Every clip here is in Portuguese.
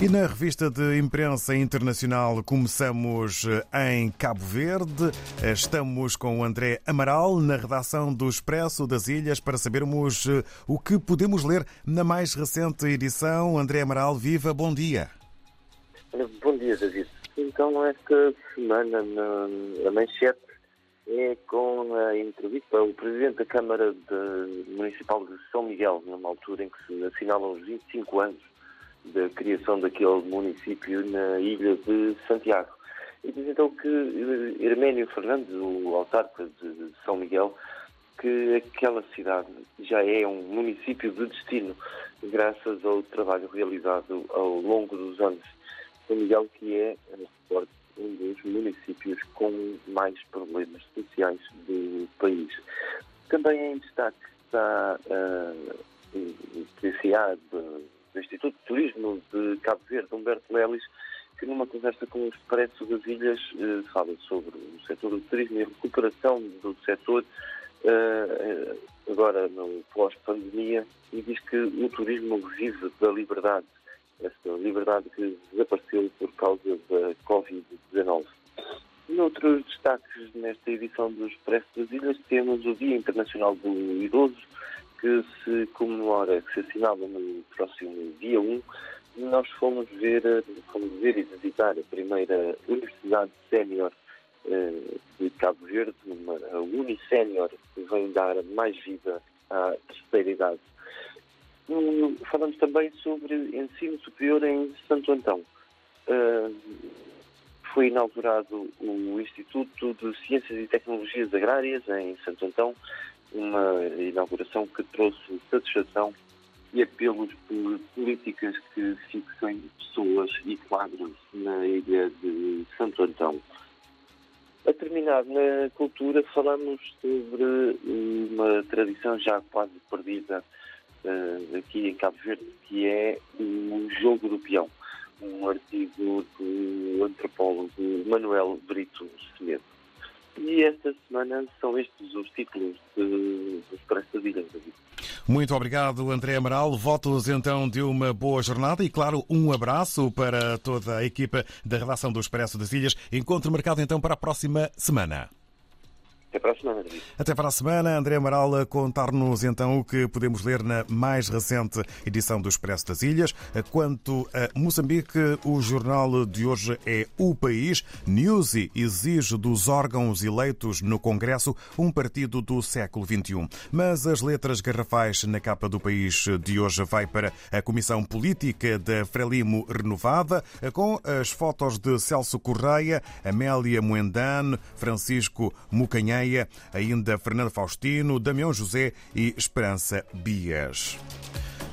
E na revista de imprensa internacional começamos eh, em Cabo Verde. Eh, estamos com o André Amaral na redação do Expresso das Ilhas para sabermos eh, o que podemos ler na mais recente edição. André Amaral, viva, bom dia. Bom dia, David. Então, esta semana na, na manchete é com a entrevista ao Presidente da Câmara de, Municipal de São Miguel, numa altura em que se assinalam os 25 anos da criação daquele município na ilha de Santiago. E diz então que Herménio Fernandes, o autarca de São Miguel, que aquela cidade já é um município de destino, graças ao trabalho realizado ao longo dos anos. São Miguel, que é, um dos municípios com mais problemas sociais do país. Também em destaque está uh, o de do Instituto de Turismo de Cabo Verde, Humberto Lelis, que numa conversa com o Expresso das Ilhas eh, fala sobre o setor do turismo e a recuperação do setor eh, agora no pós-pandemia e diz que o turismo vive da liberdade, essa liberdade que desapareceu por causa da Covid-19. Noutros destaques nesta edição do Expresso das Ilhas temos o Dia Internacional do Idoso, que se comemora, que se assinala no próximo dia 1, nós fomos ver, fomos ver e visitar a primeira Universidade Sénior eh, de Cabo Verde, uma a Unisénior, que vem dar mais vida à terceira idade. Falamos também sobre ensino superior em Santo Antão. Uh, foi inaugurado o Instituto de Ciências e Tecnologias Agrárias em Santo Antão, uma inauguração que trouxe satisfação e apelos por políticas que fixem pessoas e quadros na ilha de Santo Antão. A terminar na cultura, falamos sobre uma tradição já quase perdida uh, aqui em Cabo Verde, que é o jogo do peão, um artigo do antropólogo Manuel Brito Semedo. E esta semana são estes os títulos do Expresso. Muito obrigado, André Amaral. Votos então de uma boa jornada e, claro, um abraço para toda a equipa da redação do Expresso das Ilhas. Encontro marcado então para a próxima semana. Até para a semana, David. Até para a semana, André Amaral a contar-nos então o que podemos ler na mais recente edição do Expresso das Ilhas. Quanto a Moçambique, o jornal de hoje é O País. Newsy exige dos órgãos eleitos no Congresso um partido do século XXI. Mas as letras garrafais na capa do País de hoje vai para a Comissão Política da Frelimo renovada, com as fotos de Celso Correia, Amélia Moendane, Francisco Mucanhã ainda Fernando Faustino, Damião José e Esperança Bias.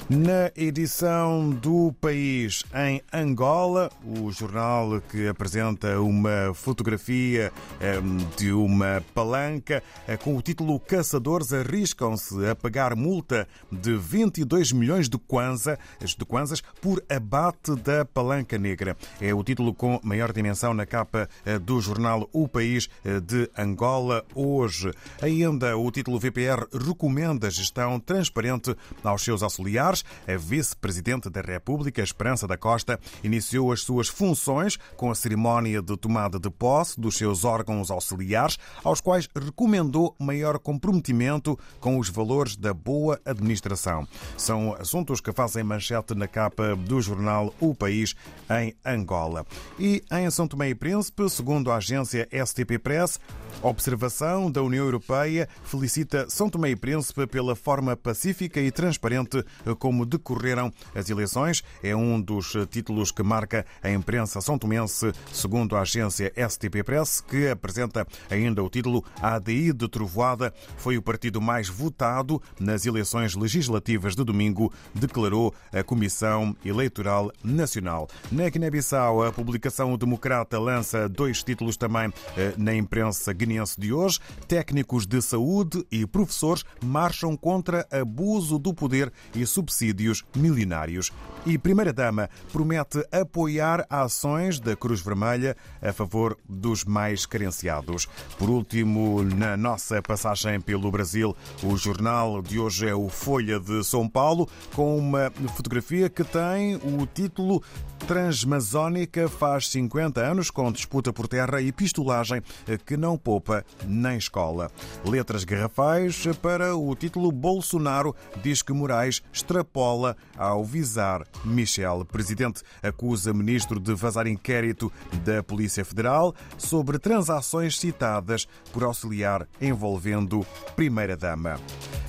Na edição do País em Angola, o jornal que apresenta uma fotografia ehm, de uma palanca eh, com o título Caçadores arriscam-se a pagar multa de 22 milhões de kwanzas, de kwanzas por abate da palanca negra. É o título com maior dimensão na capa eh, do jornal O País eh, de Angola hoje. Ainda o título VPR recomenda gestão transparente aos seus auxiliares a vice-presidente da República, Esperança da Costa, iniciou as suas funções com a cerimónia de tomada de posse dos seus órgãos auxiliares, aos quais recomendou maior comprometimento com os valores da boa administração. São assuntos que fazem manchete na capa do jornal O País em Angola. E em São Tomé e Príncipe, segundo a agência STP Press, Observação da União Europeia felicita São Tomé e Príncipe pela forma pacífica e transparente como decorreram as eleições. É um dos títulos que marca a imprensa são tomense, segundo a agência STP Press, que apresenta ainda o título A ADI de Trovoada foi o partido mais votado nas eleições legislativas de domingo, declarou a Comissão Eleitoral Nacional. Na Guiné-Bissau, a publicação democrata lança dois títulos também eh, na imprensa guineense de hoje. Técnicos de saúde e professores marcham contra abuso do poder e subsídios milionários. E Primeira-Dama promete apoiar ações da Cruz Vermelha a favor dos mais carenciados. Por último, na nossa passagem pelo Brasil, o jornal de hoje é o Folha de São Paulo, com uma fotografia que tem o título Transmazónica faz 50 anos com disputa por terra e pistolagem que não poupa nem escola. Letras garrafais para o título Bolsonaro diz que Moraes extrapola ao visar Michel. Presidente acusa ministro de vazar inquérito da Polícia Federal sobre transações citadas por auxiliar envolvendo primeira-dama.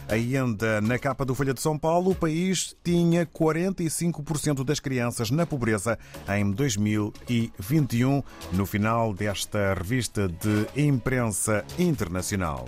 Ainda na capa do Folha de São Paulo, o país tinha 45% das crianças na pobreza em 2021, no final desta revista de imprensa internacional.